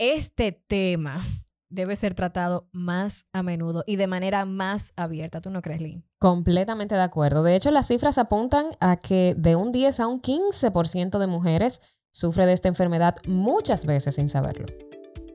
este tema debe ser tratado más a menudo y de manera más abierta. ¿Tú no crees, Lynn? Completamente de acuerdo. De hecho, las cifras apuntan a que de un 10 a un 15% de mujeres sufre de esta enfermedad muchas veces sin saberlo.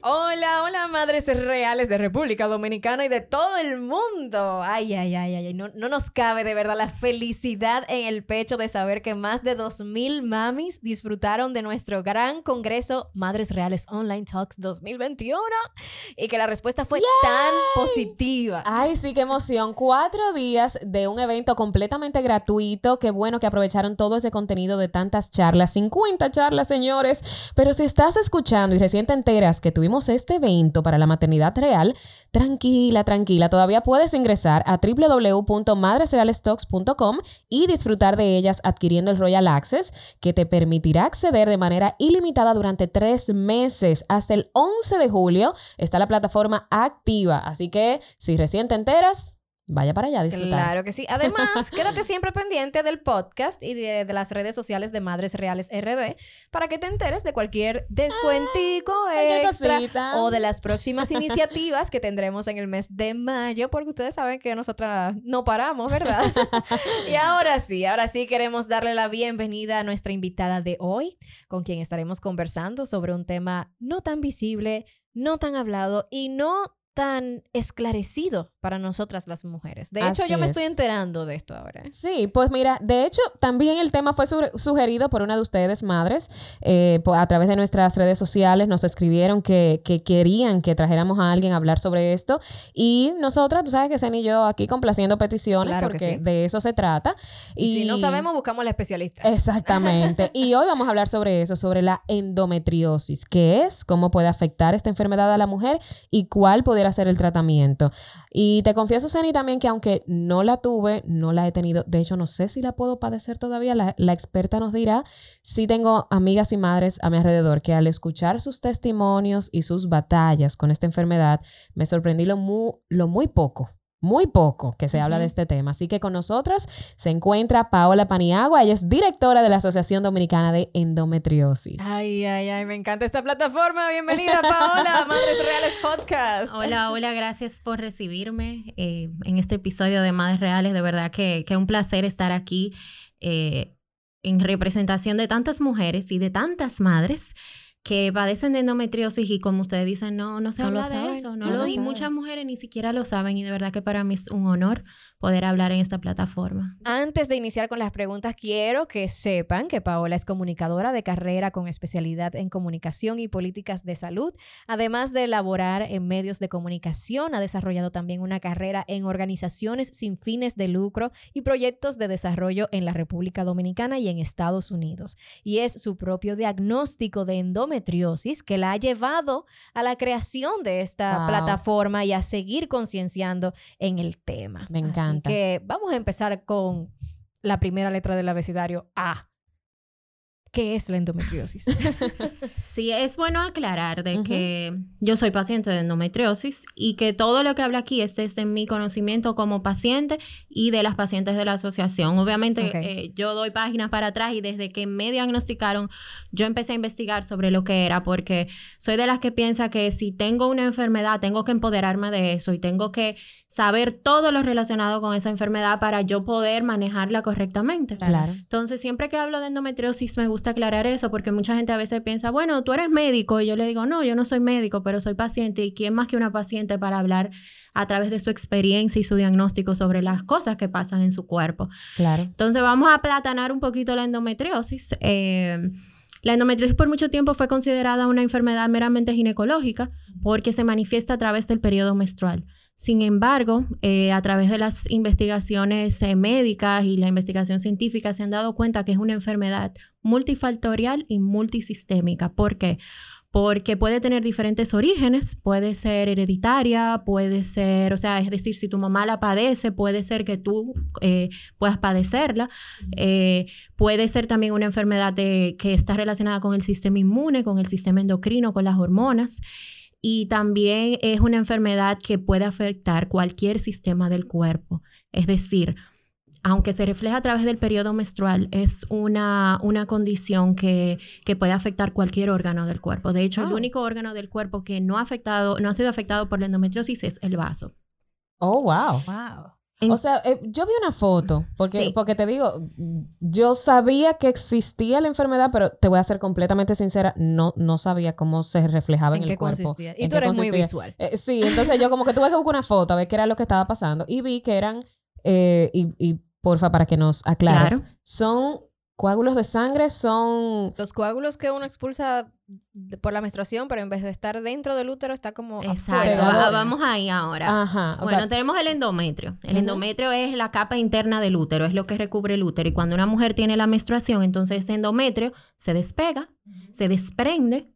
Hola, hola, madres reales de República Dominicana y de todo el mundo. Ay, ay, ay, ay, no, no nos cabe de verdad la felicidad en el pecho de saber que más de 2.000 mamis disfrutaron de nuestro gran congreso Madres Reales Online Talks 2021 y que la respuesta fue tan positiva. Ay, sí, qué emoción. Cuatro días de un evento completamente gratuito. Qué bueno que aprovecharon todo ese contenido de tantas charlas. 50 charlas, señores. Pero si estás escuchando y recién te enteras que tuvimos este evento para la maternidad real, tranquila, tranquila, todavía puedes ingresar a www.madresrealestocks.com y disfrutar de ellas adquiriendo el Royal Access, que te permitirá acceder de manera ilimitada durante tres meses. Hasta el 11 de julio está la plataforma activa, así que si recién te enteras, Vaya para allá disfrutar. Claro que sí. Además, quédate siempre pendiente del podcast y de, las redes sociales de Madres Reales RD para que te enteres de cualquier descuentico extra o de las próximas iniciativas que tendremos en el mes de mayo, porque ustedes saben que nosotras no paramos, ¿verdad? y ahora sí, ahora sí queremos darle la bienvenida a nuestra invitada de hoy, con quien estaremos conversando sobre un tema no tan visible, no tan hablado y no tan esclarecido para nosotras las mujeres. De hecho, yo me estoy enterando de esto ahora. Sí, pues mira, de hecho, también el tema fue sugerido por una de ustedes, madres, eh, a través de nuestras redes sociales, nos escribieron que, querían que trajéramos a alguien a hablar sobre esto y nosotras, tú sabes que Zen y yo aquí complaciendo peticiones porque de eso se trata. Y, si no sabemos, buscamos la especialista. Exactamente. y hoy vamos a hablar sobre eso, sobre la endometriosis, qué es, cómo puede afectar esta enfermedad a la mujer y cuál pudiera hacer el tratamiento. Y te confieso, Seni, también que aunque no la tuve, no la he tenido, de hecho no sé si la puedo padecer todavía, la, experta nos dirá, si tengo amigas y madres a mi alrededor que al escuchar sus testimonios y sus batallas con esta enfermedad, me sorprendí lo muy, lo muy poco muy poco que se habla de este tema. Así que con nosotros se encuentra Paola Paniagua. Ella es directora de la Asociación Dominicana de Endometriosis. Ay, ay, ay, me encanta esta plataforma. Bienvenida, Paola, Madres Reales Podcast. Hola, hola, gracias por recibirme eh, en este episodio de Madres Reales. De verdad que, que un placer estar aquí eh, en representación de tantas mujeres y de tantas madres que padecen de endometriosis y como ustedes dicen, no, no se habla de eso, no, lo, y muchas mujeres ni siquiera lo saben y de verdad que para mí es un honor poder hablar en esta plataforma. Antes de iniciar con las preguntas, quiero que sepan que Paola es comunicadora de carrera con especialidad en comunicación y políticas de salud. Además de elaborar en medios de comunicación, ha desarrollado también una carrera en organizaciones sin fines de lucro y proyectos de desarrollo en la República Dominicana y en Estados Unidos. Y es su propio diagnóstico de endometriosis que la ha llevado a la creación de esta plataforma y a seguir concienciando en el tema. Me encanta que vamos a empezar con la primera letra del abecedario A. ¿Qué es la endometriosis? sí, es bueno aclarar de que yo soy paciente de endometriosis y que todo lo que habla aquí es desde mi conocimiento como paciente y de las pacientes de la asociación. Obviamente eh, yo doy páginas para atrás y desde que me diagnosticaron yo empecé a investigar sobre lo que era porque soy de las que piensa que si tengo una enfermedad tengo que empoderarme de eso y tengo que saber todo lo relacionado con esa enfermedad para yo poder manejarla correctamente. Claro. Entonces siempre que hablo de endometriosis me gusta aclarar eso porque mucha gente a veces piensa, bueno, tú eres médico. Y yo le digo, no, yo no soy médico, pero soy paciente. ¿Y quién más que una paciente para hablar a través de su experiencia y su diagnóstico sobre las cosas que pasan en su cuerpo? Claro. Entonces vamos a platanar un poquito la endometriosis. Eh, la endometriosis por mucho tiempo fue considerada una enfermedad meramente ginecológica porque se manifiesta a través del periodo menstrual. Sin embargo, eh, a través de las investigaciones eh, médicas y la investigación científica se han dado cuenta que es una enfermedad multifactorial y multisistémica. ¿Por qué? porque puede tener diferentes orígenes, puede ser hereditaria, puede ser, o sea, es decir, si tu mamá la padece, puede ser que tú eh, puedas padecerla, eh, puede ser también una enfermedad que está relacionada con el sistema inmune, con el sistema endocrino, con las hormonas. Y también es una enfermedad que puede afectar cualquier sistema del cuerpo. Es decir, aunque se refleja a través del periodo menstrual, es una, una condición que, que, puede afectar cualquier órgano del cuerpo. De hecho, el ah. único órgano del cuerpo que no ha, afectado, no ha sido afectado por la endometriosis es el vaso. Oh, wow. Wow. O sea, eh, yo vi una foto, porque, porque te digo, yo sabía que existía la enfermedad, pero te voy a ser completamente sincera, no, no sabía cómo se reflejaba en, el cuerpo. Consistía? Y tú eres muy visual. Eh, sí, entonces yo como que tuve que buscar una foto a ver qué era lo que estaba pasando y vi que eran, eh, y, y porfa, para que nos aclares. Son coágulos de sangre, son... Los coágulos que uno expulsa por la menstruación, pero en vez de estar dentro del útero, está como Exacto. Vamos ahí ahora. Ajá. bueno, tenemos el endometrio. El endometrio es la capa interna del útero, es lo que recubre el útero. Y cuando una mujer tiene la menstruación, entonces ese endometrio se despega, se desprende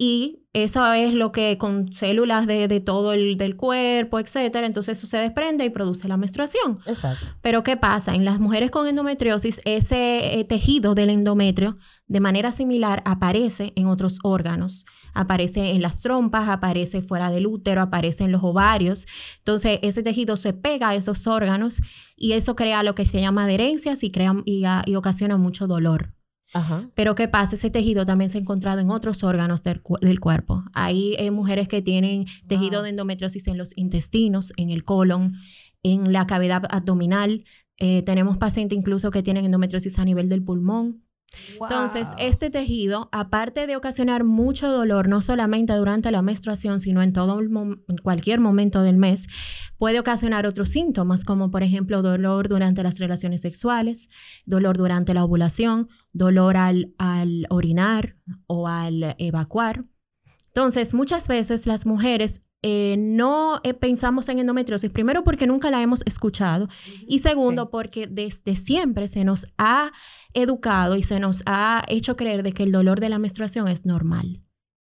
y eso es lo que con células de, de, todo el del cuerpo, etcétera, entonces eso se desprende y produce la menstruación. Exacto. Pero ¿qué pasa? En las mujeres con endometriosis, ese eh, tejido del endometrio de manera similar aparece en otros órganos. Aparece en las trompas, aparece fuera del útero, aparece en los ovarios. Entonces, ese tejido se pega a esos órganos y eso crea lo que se llama adherencias y, crea, y, ah, y ocasiona mucho dolor. Pero ¿qué pasa? Ese tejido también se ha encontrado en otros órganos del, cuerpo. Hay eh, mujeres que tienen tejido de endometriosis en los intestinos, en el colon, en la cavidad abdominal. Eh, tenemos pacientes incluso que tienen endometriosis a nivel del pulmón. Entonces, este tejido, aparte de ocasionar mucho dolor, no solamente durante la menstruación, sino en todo en cualquier momento del mes, puede ocasionar otros síntomas, como por ejemplo dolor durante las relaciones sexuales, dolor durante la ovulación, dolor al, al orinar o al evacuar. Entonces, muchas veces las mujeres eh, no eh, pensamos en endometriosis, primero porque nunca la hemos escuchado y segundo porque desde siempre se nos ha educado y se nos ha hecho creer de que el dolor de la menstruación es normal.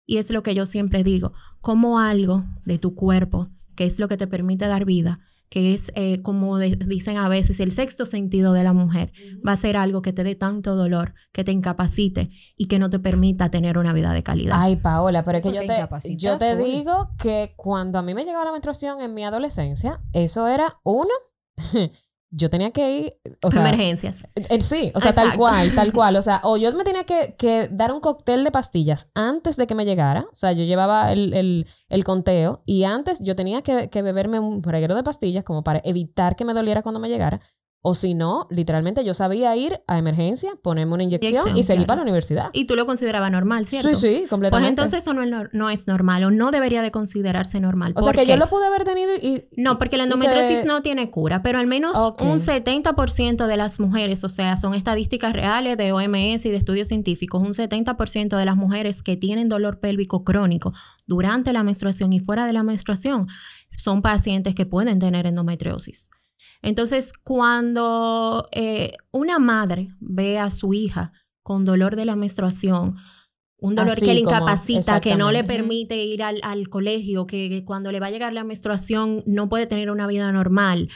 Y es lo que yo siempre digo, como algo de tu cuerpo, que es lo que te permite dar vida, que es eh, como dicen a veces el sexto sentido de la mujer, va a ser algo que te dé tanto dolor, que te incapacite y que no te permita tener una vida de calidad. Ay, Paola, pero es que yo te, yo te digo que cuando a mí me llegaba la menstruación en mi adolescencia, eso era uno yo tenía que ir, o sea, emergencias. Eh, sí, o sea, tal cual, tal cual, o sea, o yo me tenía que, que, dar un cóctel de pastillas antes de que me llegara, o sea, yo llevaba el, el, el conteo y antes yo tenía que, que beberme un reguero de pastillas como para evitar que me doliera cuando me llegara o si no, literalmente yo sabía ir a emergencia, ponerme una inyección y, seguir para la universidad. Y tú lo considerabas normal, ¿cierto? Sí, sí, completamente. Pues entonces eso no es, normal o no debería de considerarse normal. O sea que yo lo pude haber tenido y... No, porque la endometriosis no tiene cura, pero al menos un 70% de las mujeres, o sea, son estadísticas reales de OMS y de estudios científicos, un 70% de las mujeres que tienen dolor pélvico crónico durante la menstruación y fuera de la menstruación son pacientes que pueden tener endometriosis. Entonces, cuando eh, una madre ve a su hija con dolor de la menstruación, un dolor que le incapacita, que no le permite ir al, colegio, que, cuando le va a llegar la menstruación no puede tener una vida normal.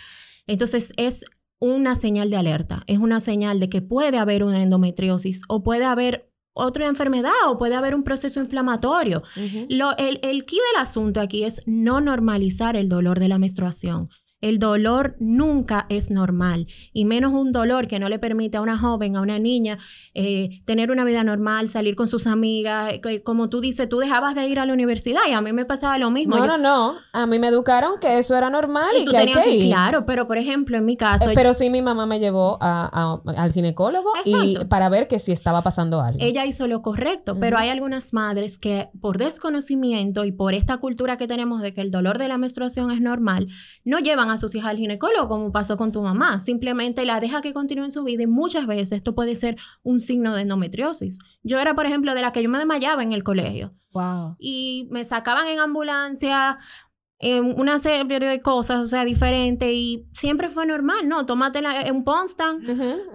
Entonces es una señal de alerta, es una señal de que puede haber una endometriosis o puede haber otra enfermedad o puede haber un proceso inflamatorio. Lo, el, el key del asunto aquí es no normalizar el dolor de la menstruación. El dolor nunca es normal y menos un dolor que no le permite a una joven, a una niña, eh, tener una vida normal, salir con sus amigas. Eh, como tú dices, tú dejabas de ir a la universidad y a mí me pasaba lo mismo. No, no, no. A mí me educaron que eso era normal y, que hay que ir. Claro, pero por ejemplo, en mi caso... Eh, pero sí mi mamá me llevó al ginecólogo y para ver que si estaba pasando algo. Ella hizo lo correcto, pero hay algunas madres que por desconocimiento y por esta cultura que tenemos de que el dolor de la menstruación es normal, no llevan a sus hijas al ginecólogo, como pasó con tu mamá. Simplemente la deja que continúe en su vida y muchas veces esto puede ser un signo de endometriosis. Yo era, por ejemplo, de la que yo me desmayaba en el colegio. Wow. Y me sacaban en ambulancia eh, una serie de cosas, o sea, diferentes y siempre fue normal, ¿no? Tómate la, un Ponstan,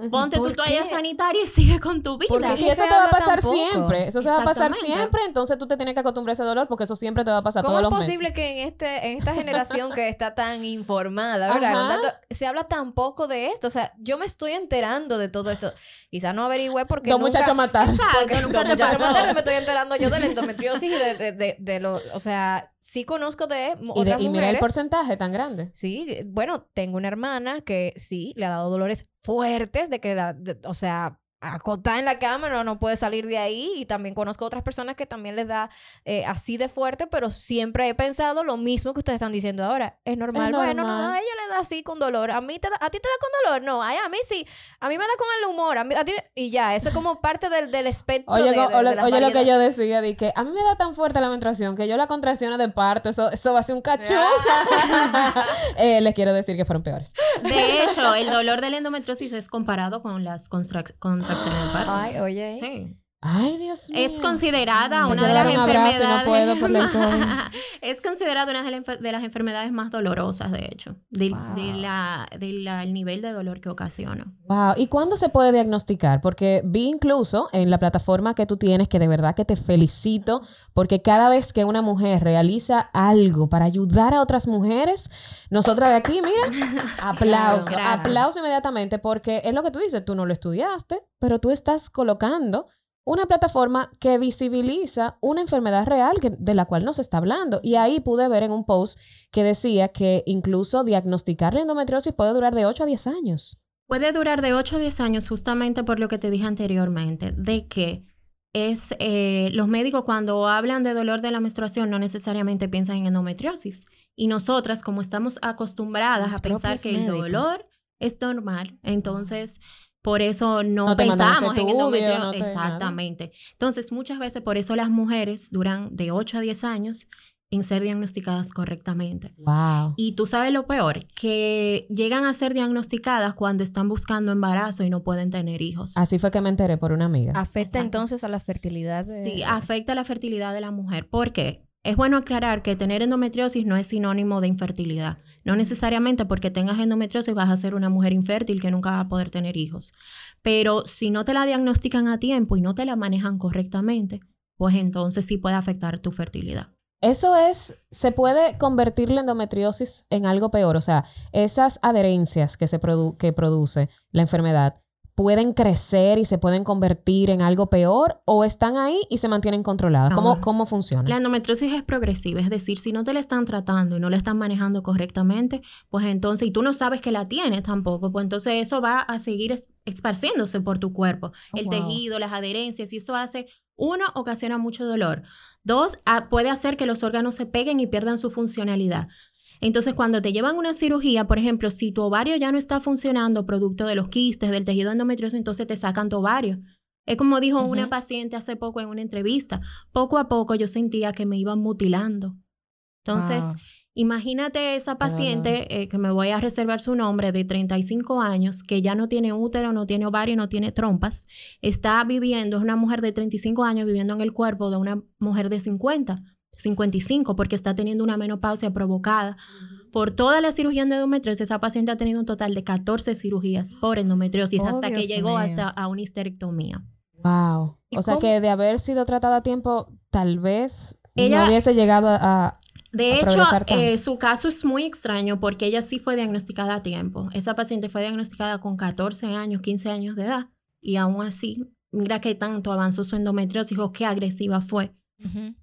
ponte tu toalla sanitaria y sigue con tu vida. Porque eso te va a pasar siempre, eso se va a pasar siempre, entonces tú te tienes que acostumbrar a ese dolor porque eso siempre te va a pasar todos los meses. ¿Cómo es posible que en, este, en esta generación que está tan informada, ¿verdad? se habla tan poco de esto, o sea, yo me estoy enterando de todo esto. Quizás no averigüé porque Dos muchachos matar. Exacto, nunca dos muchachos matar, me estoy enterando yo de la endometriosis y de, de, de, de lo, o sea, sí conozco de otras y, y mira el porcentaje tan grande. Sí, bueno, tengo una hermana que sí le ha dado dolores fuertes de que, o sea, acotada en la cama, no, no puede salir de ahí. Y también conozco otras personas que también les da eh, así de fuerte, pero siempre he pensado lo mismo que ustedes están diciendo ahora. Es normal. Bueno, no, a ella le da así con dolor. A mí te da, a ti te da con dolor. No, a mí sí. A mí me da con el humor. A, mí, a ti, y ya, eso es como parte del, del espectro. Oye, de, oye lo que yo decía, de que a mí me da tan fuerte la menstruación que yo la contracciones de parto, eso, eso va a ser un cachón. eh, les quiero decir que fueron peores. De hecho, el dolor de la endometriosis es comparado con las contracciones Ay, oye. Sí. Ay, Dios mío. Es considerada una de las enfermedades. es considerada una de, las enfermedades más dolorosas, de hecho, del de, la, el nivel de dolor que ocasiona. Wow. ¿Y cuándo se puede diagnosticar? Porque vi incluso en la plataforma que tú tienes que de verdad que te felicito, porque cada vez que una mujer realiza algo para ayudar a otras mujeres, nosotras de aquí, mira, aplauso, aplauso inmediatamente, porque es lo que tú dices, tú no lo estudiaste, pero tú estás colocando una plataforma que visibiliza una enfermedad real de la cual nos está hablando. Y ahí pude ver en un post que decía que incluso diagnosticar la endometriosis puede durar de 8 a 10 años. Puede durar de 8 a 10 años justamente por lo que te dije anteriormente, de que es eh, los médicos cuando hablan de dolor de la menstruación no necesariamente piensan en endometriosis. Y nosotras, como estamos acostumbradas a pensar que el dolor es normal, entonces por eso no, pensamos en endometrio. Exactamente. Entonces, muchas veces por eso las mujeres duran de 8 a 10 años en ser diagnosticadas correctamente. Wow. Y tú sabes lo peor, que llegan a ser diagnosticadas cuando están buscando embarazo y no pueden tener hijos. Así fue que me enteré por una amiga. ¿Afecta entonces a la fertilidad? Sí, afecta a la fertilidad de la mujer. ¿Por qué? Es bueno aclarar que tener endometriosis no es sinónimo de infertilidad. No necesariamente porque tengas endometriosis vas a ser una mujer infértil que nunca va a poder tener hijos. Pero si no te la diagnostican a tiempo y no te la manejan correctamente, pues entonces sí puede afectar tu fertilidad. Eso es, se puede convertir la endometriosis en algo peor. O sea, esas adherencias que, se que produce la enfermedad pueden crecer y se pueden convertir en algo peor o están ahí y se mantienen controladas? ¿Cómo, ¿Cómo, funciona? La endometriosis es progresiva, es decir, si no te la están tratando y no la están manejando correctamente, pues entonces, y tú no sabes que la tienes tampoco, pues entonces eso va a seguir esparciéndose por tu cuerpo, oh, el tejido, las adherencias, y eso hace, uno, ocasiona mucho dolor. Dos, puede hacer que los órganos se peguen y pierdan su funcionalidad. Entonces, cuando te llevan una cirugía, por ejemplo, si tu ovario ya no está funcionando producto de los quistes, del tejido endometrioso, entonces te sacan tu ovario. Es como dijo una paciente hace poco en una entrevista, poco a poco yo sentía que me iban mutilando. Entonces, imagínate esa paciente, eh, que me voy a reservar su nombre, de 35 años, que ya no tiene útero, no tiene ovario, no tiene trompas, está viviendo, es una mujer de 35 años viviendo en el cuerpo de una mujer de 50 55 porque está teniendo una menopausia provocada por toda la cirugía de endometriosis. Esa paciente ha tenido un total de 14 cirugías por endometriosis hasta oh, que llegó hasta a una histerectomía. Wow. O sea que de haber sido tratada a tiempo, tal vez ella, no hubiese llegado a... de hecho, eh, su caso es muy extraño porque ella sí fue diagnosticada a tiempo. Esa paciente fue diagnosticada con 14 años, 15 años de edad y aún así, mira qué tanto avanzó su endometriosis o qué agresiva fue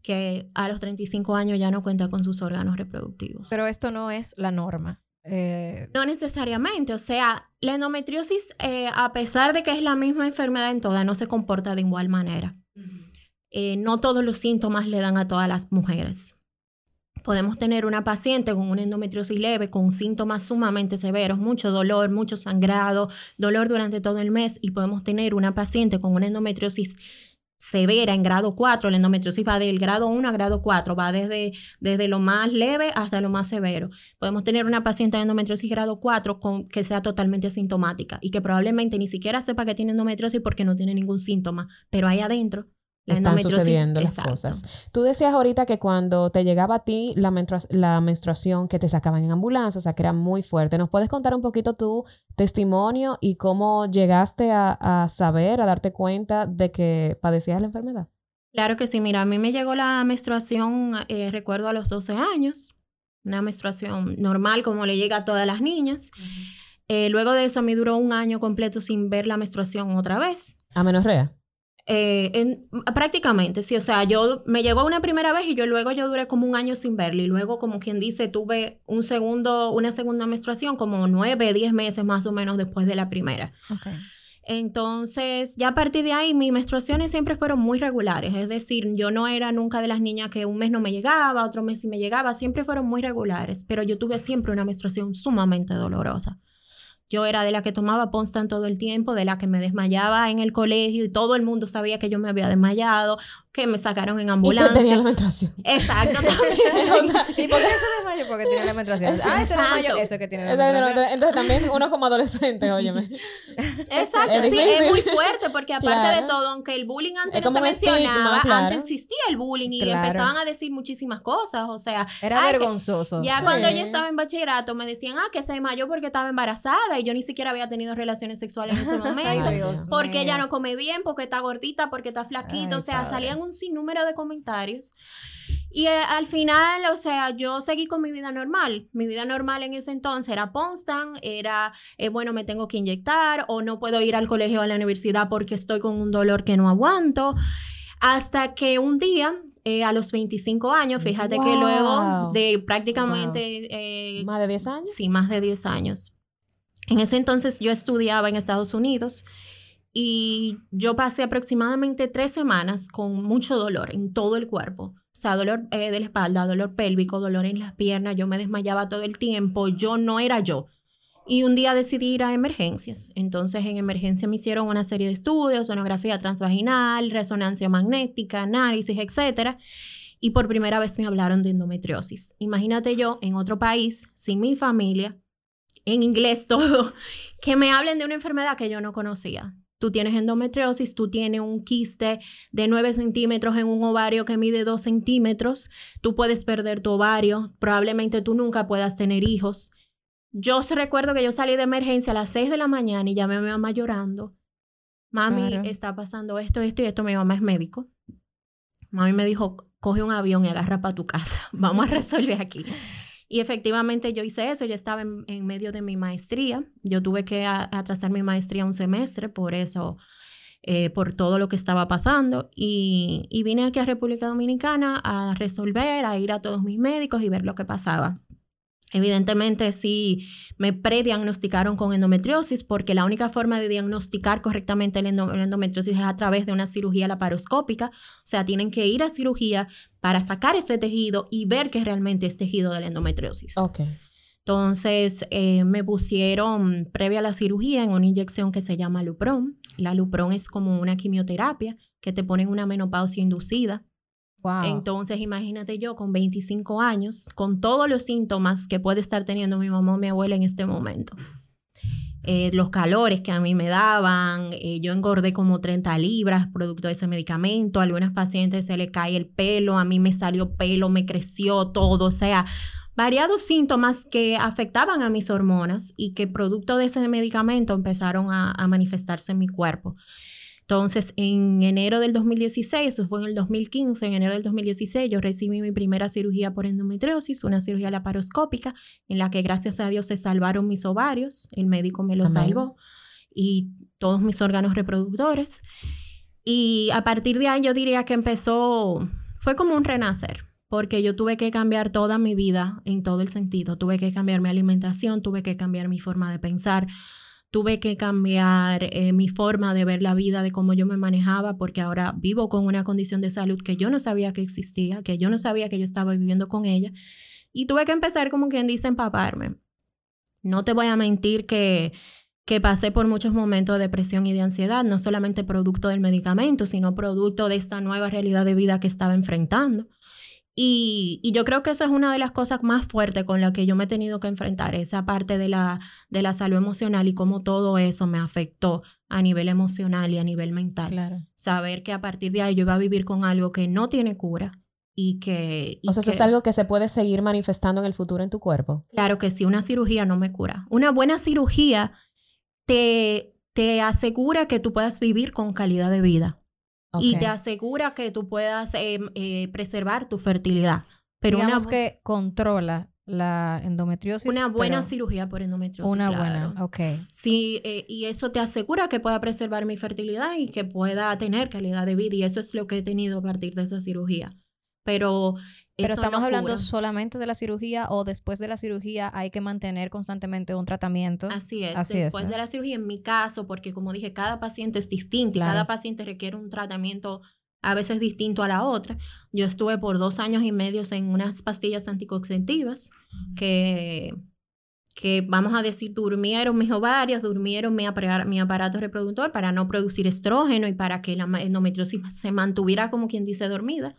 que a los 35 años ya no cuenta con sus órganos reproductivos. Pero esto no es la norma. Eh, no necesariamente, o sea, la endometriosis, eh, a pesar de que es la misma enfermedad en todas, no se comporta de igual manera. Eh, no todos los síntomas le dan a todas las mujeres. Podemos tener una paciente con una endometriosis leve, con síntomas sumamente severos, mucho dolor, mucho sangrado, dolor durante todo el mes, y podemos tener una paciente con una endometriosis severa en grado 4, la endometriosis va del grado 1 a grado 4, va desde, desde lo más leve hasta lo más severo. Podemos tener una paciente de endometriosis grado 4 con, que sea totalmente asintomática y que probablemente ni siquiera sepa que tiene endometriosis porque no tiene ningún síntoma, pero ahí adentro están sucediendo las cosas. Tú decías ahorita que cuando te llegaba a ti la, la, menstruación, que te sacaban en ambulancia, o sea, que era muy fuerte. ¿Nos puedes contar un poquito tu testimonio y cómo llegaste a, saber, a darte cuenta de que padecías la enfermedad? Claro que sí. Mira, a mí me llegó la menstruación, eh, recuerdo, a los 12 años. Una menstruación normal, como le llega a todas las niñas. Eh, luego de eso, a mí duró un año completo sin ver la menstruación otra vez. ¿A menorrea? Eh, en, prácticamente, sí. O sea, yo me llegó una primera vez y yo luego yo duré como un año sin verla. Y luego, como quien dice, tuve un segundo, una segunda menstruación como nueve, diez meses más o menos después de la primera. Entonces, ya a partir de ahí, mis menstruaciones siempre fueron muy regulares. Es decir, yo no era nunca de las niñas que un mes no me llegaba, otro mes sí me llegaba. Siempre fueron muy regulares. Pero yo tuve siempre una menstruación sumamente dolorosa. Yo era de la que tomaba Ponstan todo el tiempo, de la que me desmayaba en el colegio y todo el mundo sabía que yo me había desmayado, que me sacaron en ambulancia. Y que tenía la menstruación. Exacto, también. ¿Y por qué se desmayó? Porque tiene la menstruación. Ah, ese desmayó, eso que tiene la menstruación. Entonces también uno como adolescente, óyeme. Exacto, sí, es muy fuerte porque aparte de todo, aunque el bullying antes no se mencionaba, antes existía el bullying y empezaban a decir muchísimas cosas, o sea. Era vergonzoso. Ya cuando ella estaba en bachillerato me decían, ah, que se desmayó porque estaba embarazada y yo ni siquiera había tenido relaciones sexuales en ese momento. porque ella no come bien, porque está gordita, porque está flaquita. o sea, salían un sinnúmero de comentarios. Y eh, al final, o sea, yo seguí con mi vida normal. Mi vida normal en ese entonces era Ponstan, era, eh, bueno, me tengo que inyectar o no puedo ir al colegio o a la universidad porque estoy con un dolor que no aguanto. Hasta que un día eh, a los 25 años, fíjate que luego de prácticamente... ¿Más de 10 años? Sí, más de 10 años. En ese entonces yo estudiaba en Estados Unidos y yo pasé aproximadamente tres semanas con mucho dolor en todo el cuerpo. O sea, dolor eh, de la espalda, dolor pélvico, dolor en las piernas, yo me desmayaba todo el tiempo, yo no era yo. Y un día decidí ir a emergencias. Entonces en emergencia me hicieron una serie de estudios, sonografía transvaginal, resonancia magnética, análisis, etc. Y por primera vez me hablaron de endometriosis. Imagínate yo en otro país, sin mi familia, en inglés todo, que me hablen de una enfermedad que yo no conocía. Tú tienes endometriosis, tú tienes un quiste de 9 centímetros en un ovario que mide 2 centímetros, tú puedes perder tu ovario, probablemente tú nunca puedas tener hijos. Yo recuerdo que yo salí de emergencia a las 6 de la mañana y llamé a mi mamá llorando. Mami, está pasando esto, esto y esto. Mi mamá es médico. Mami me dijo, coge un avión y agarra para tu casa. Vamos a resolver aquí. Y efectivamente yo hice eso, yo estaba en, medio de mi maestría, yo tuve que atrasar mi maestría un semestre por eso, eh, por todo lo que estaba pasando y, y vine aquí a República Dominicana a resolver, a ir a todos mis médicos y ver lo que pasaba. Evidentemente sí me prediagnosticaron con endometriosis porque la única forma de diagnosticar correctamente la endometriosis es a través de una cirugía laparoscópica. O sea, tienen que ir a cirugía para sacar ese tejido y ver que realmente es tejido de la endometriosis. Ok. Entonces eh, me pusieron previa a la cirugía en una inyección que se llama Lupron. La Lupron es como una quimioterapia que te ponen una menopausia inducida. Entonces, imagínate yo con 25 años, con todos los síntomas que puede estar teniendo mi mamá o mi abuela en este momento. Eh, los calores que a mí me daban, eh, yo engordé como 30 libras producto de ese medicamento, a algunas pacientes se le cae el pelo, a mí me salió pelo, me creció todo, o sea, variados síntomas que afectaban a mis hormonas y que producto de ese medicamento empezaron a manifestarse en mi cuerpo. Entonces, en enero del 2016, eso fue en el 2015, en enero del 2016, yo recibí mi primera cirugía por endometriosis, una cirugía laparoscópica, en la que gracias a Dios se salvaron mis ovarios, el médico me los salvó, y todos mis órganos reproductores. Y a partir de ahí yo diría que empezó, fue como un renacer, porque yo tuve que cambiar toda mi vida en todo el sentido. Tuve que cambiar mi alimentación, tuve que cambiar mi forma de pensar, tuve que cambiar eh, mi forma de ver la vida, de cómo yo me manejaba, porque ahora vivo con una condición de salud que yo no sabía que existía, que yo no sabía que yo estaba viviendo con ella. Y tuve que empezar, como quien dice, empaparme. No te voy a mentir que, que pasé por muchos momentos de depresión y de ansiedad, no solamente producto del medicamento, sino producto de esta nueva realidad de vida que estaba enfrentando. Y, y, yo creo que eso es una de las cosas más fuertes con las que yo me he tenido que enfrentar, esa parte de la, de la salud emocional y cómo todo eso me afectó a nivel emocional y a nivel mental. Claro. Saber que a partir de ahí yo iba a vivir con algo que no tiene cura y que... o sea, eso es algo que se puede seguir manifestando en el futuro en tu cuerpo. Claro que sí, una cirugía no me cura. Una buena cirugía te, te asegura que tú puedas vivir con calidad de vida y te asegura que tú puedas eh, eh, preservar tu fertilidad. Pero Digamos una, que controla la endometriosis. Una buena cirugía por endometriosis. Una buena, ok. Sí, eh, y eso te asegura que pueda preservar mi fertilidad y que pueda tener calidad de vida. Y eso es lo que he tenido a partir de esa cirugía. Pero pero estamos hablando solamente de la cirugía o después de la cirugía hay que mantener constantemente un tratamiento. Así es, después de la cirugía, en mi caso, porque como dije, cada paciente es distinto y cada paciente requiere un tratamiento a veces distinto a la otra. Yo estuve por dos años y medio en unas pastillas anticonceptivas que, que vamos a decir, durmieron mis ovarios, durmieron mi, mi aparato reproductor para no producir estrógeno y para que la endometriosis se mantuviera, como quien dice, dormida.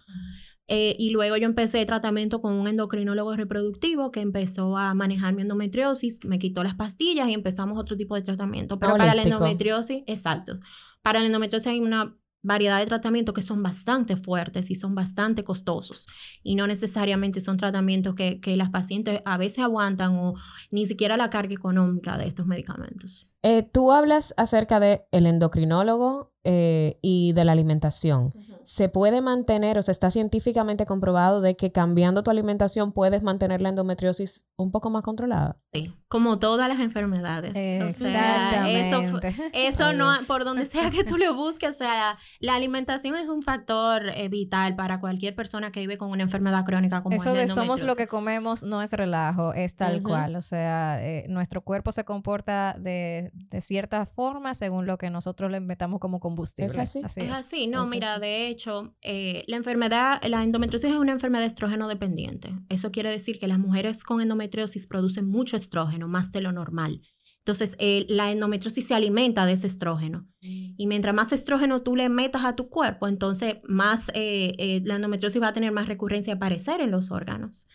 Eh, y luego yo empecé tratamiento con un endocrinólogo reproductivo que empezó a manejar mi endometriosis, me quitó las pastillas y empezamos otro tipo de tratamiento. Pero para la endometriosis, exacto. Para la endometriosis hay una variedad de tratamientos que son bastante fuertes y son bastante costosos. Y no necesariamente son tratamientos que, que las pacientes a veces aguantan o ni siquiera la carga económica de estos medicamentos. Eh, tú hablas acerca del el endocrinólogo eh, y de la alimentación se puede mantener, o sea, está científicamente comprobado de que cambiando tu alimentación puedes mantener la endometriosis un poco más controlada. Sí, como todas las enfermedades. Exactamente. eso, no, por donde sea que tú lo busques, o sea, la, alimentación es un factor eh, vital para cualquier persona que vive con una enfermedad crónica como Eso de somos lo que comemos no es relajo, es tal cual. O sea, eh, nuestro cuerpo se comporta de, de, cierta forma según lo que nosotros le metamos como combustible. Es así. es, así, no, mira, de hecho, hecho, eh, la enfermedad, la endometriosis es una enfermedad estrógeno dependiente. Eso quiere decir que las mujeres con endometriosis producen mucho estrógeno, más de lo normal. Entonces, eh, la endometriosis se alimenta de ese estrógeno. Mm. Y mientras más estrógeno tú le metas a tu cuerpo, entonces más eh, la endometriosis va a tener más recurrencia a aparecer en los órganos.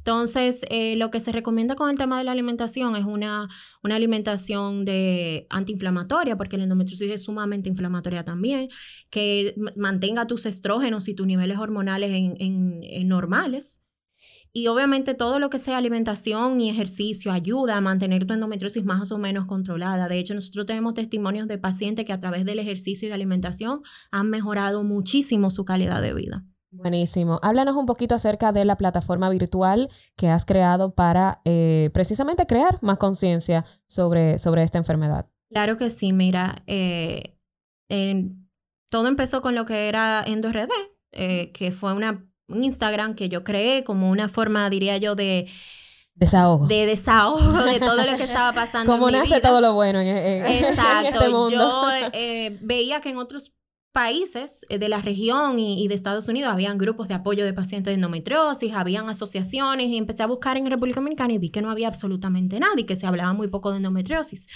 Entonces, eh, lo que se recomienda con el tema de la alimentación es una, una alimentación de antiinflamatoria, porque la endometriosis es sumamente inflamatoria también, que mantenga tus estrógenos y tus niveles hormonales en, normales. Y obviamente todo lo que sea alimentación y ejercicio ayuda a mantener tu endometriosis más o menos controlada. De hecho, nosotros tenemos testimonios de pacientes que a través del ejercicio y de alimentación han mejorado muchísimo su calidad de vida. Buenísimo. Háblanos un poquito acerca de la plataforma virtual que has creado para eh, precisamente crear más conciencia sobre, sobre esta enfermedad. Claro que sí, mira, eh, todo empezó con lo que era EndoRD, eh, que fue una, un Instagram que yo creé como una forma, diría yo, de... Desahogo. De desahogo de todo lo que estaba pasando. Como en mi nace todo lo bueno en, Exacto. este mundo. Yo veía que en otros países eh, de la región y, de Estados Unidos habían grupos de apoyo de pacientes de endometriosis, habían asociaciones y empecé a buscar en República Dominicana y vi que no había absolutamente nada y que se hablaba muy poco de endometriosis.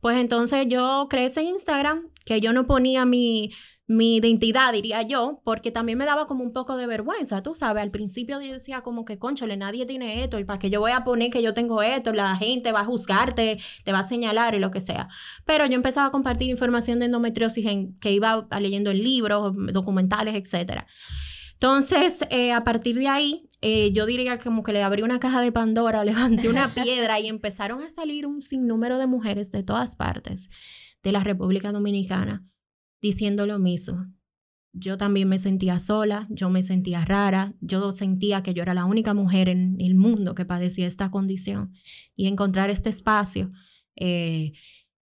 Pues entonces yo creé ese Instagram que yo no ponía mi, mi identidad, diría yo, porque también me daba como un poco de vergüenza, tú sabes, al principio yo decía como que, conchole, nadie tiene esto, y para que yo voy a poner que yo tengo esto, la gente va a juzgarte, te va a señalar y lo que sea. Pero yo empezaba a compartir información de endometriosis en, que iba leyendo en libros, documentales, etc. Entonces, eh, a partir de ahí, eh, yo diría como que le abrí una caja de Pandora, levanté una piedra y empezaron a salir un sinnúmero de mujeres de todas partes de la República Dominicana diciendo lo mismo. Yo también me sentía sola, yo me sentía rara, yo sentía que yo era la única mujer en el mundo que padecía esta condición. Y encontrar este espacio eh,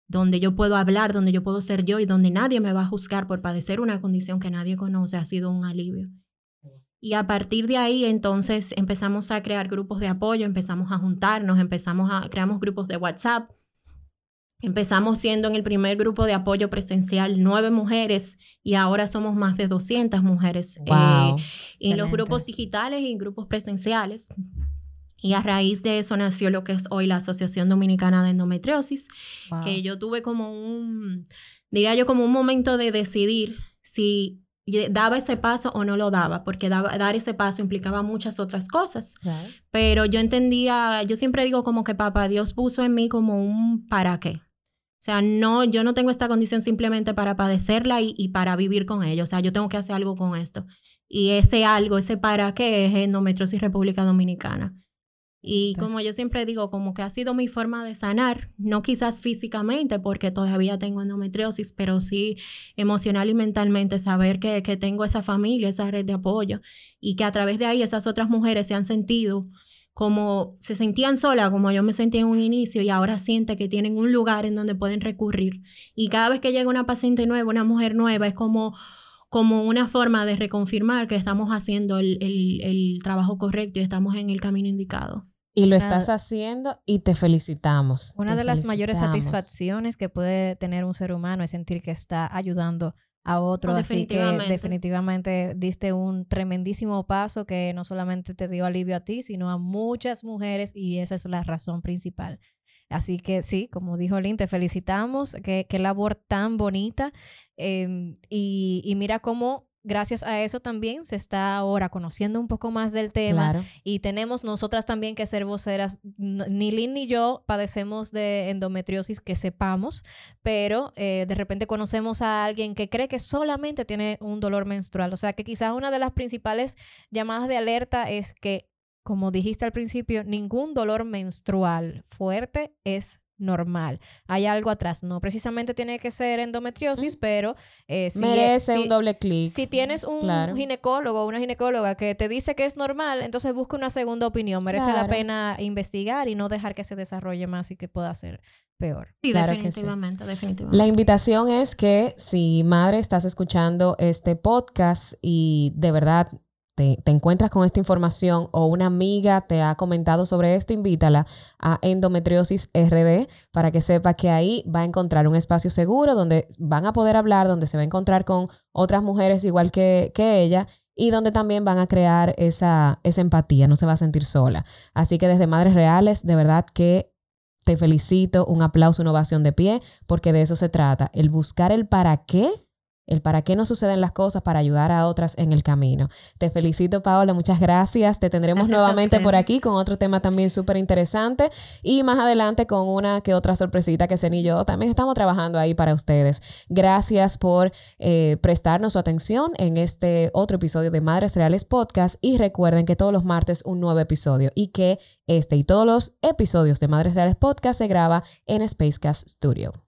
donde yo puedo hablar, donde yo puedo ser yo y donde nadie me va a juzgar por padecer una condición que nadie conoce ha sido un alivio. Y a partir de ahí, entonces empezamos a crear grupos de apoyo, empezamos a juntarnos, empezamos a creamos grupos de WhatsApp Empezamos siendo en el primer grupo de apoyo presencial nueve mujeres y ahora somos más de 200 mujeres eh, en los grupos digitales y en grupos presenciales. Y a raíz de eso nació lo que es hoy la Asociación Dominicana de Endometriosis, que yo tuve como un, diría yo, como un momento de decidir si daba ese paso o no lo daba, porque dar ese paso implicaba muchas otras cosas. Pero yo entendía, yo siempre digo como que papá Dios puso en mí como un para qué. O sea, no, yo no tengo esta condición simplemente para padecerla y, y para vivir con ella. O sea, yo tengo que hacer algo con esto. Y ese algo, ese para qué es endometriosis República Dominicana. Y como yo siempre digo, como que ha sido mi forma de sanar, no quizás físicamente, porque todavía tengo endometriosis, pero sí emocional y mentalmente, saber que, que tengo esa familia, esa red de apoyo, y que a través de ahí esas otras mujeres se han sentido como se sentían solas, como yo me sentía en un inicio, y ahora siente que tienen un lugar en donde pueden recurrir. Y cada vez que llega una paciente nueva, una mujer nueva, es como como una forma de reconfirmar que estamos haciendo el, el, el trabajo correcto y estamos en el camino indicado. Y lo estás haciendo y te felicitamos. Una de las mayores satisfacciones que puede tener un ser humano es sentir que está ayudando a otro. Así que definitivamente diste un tremendísimo paso que no solamente te dio alivio a ti, sino a muchas mujeres y esa es la razón principal. Así que sí, como dijo Lynn, te felicitamos. Qué, qué labor tan bonita. Em, y, y mira cómo gracias a eso también se está ahora conociendo un poco más del tema y tenemos nosotras también que ser voceras. Ni Lynn ni yo padecemos de endometriosis que sepamos, pero eh, de repente conocemos a alguien que cree que solamente tiene un dolor menstrual. O sea que quizás una de las principales llamadas de alerta es que, como dijiste al principio, ningún dolor menstrual fuerte es normal. Hay algo atrás. No precisamente tiene que ser endometriosis, pero eh, si, merece un doble clic. Si tienes un ginecólogo o una ginecóloga que te dice que es normal, entonces busca una segunda opinión. Merece la pena investigar y no dejar que se desarrolle más y que pueda ser peor. Sí, definitivamente, definitivamente. La invitación es que si madre estás escuchando este podcast y de verdad te, encuentras con esta información o una amiga te ha comentado sobre esto, invítala a Endometriosis RD para que sepa que ahí va a encontrar un espacio seguro donde van a poder hablar, donde se va a encontrar con otras mujeres igual que, que ella y donde también van a crear esa, esa empatía, no se va a sentir sola. Así que desde Madres Reales, de verdad que te felicito, un aplauso, una ovación de pie, porque de eso se trata, el buscar el para qué el para qué no suceden las cosas para ayudar a otras en el camino. Te felicito, Paola, muchas gracias. Te tendremos nuevamente por aquí con otro tema también súper interesante y más adelante con una que otra sorpresita que Zen y yo también estamos trabajando ahí para ustedes. Gracias por eh, prestarnos su atención en este otro episodio de Madres Reales Podcast y recuerden que todos los martes un nuevo episodio y que este y todos los episodios de Madres Reales Podcast se graba en Spacecast Studio.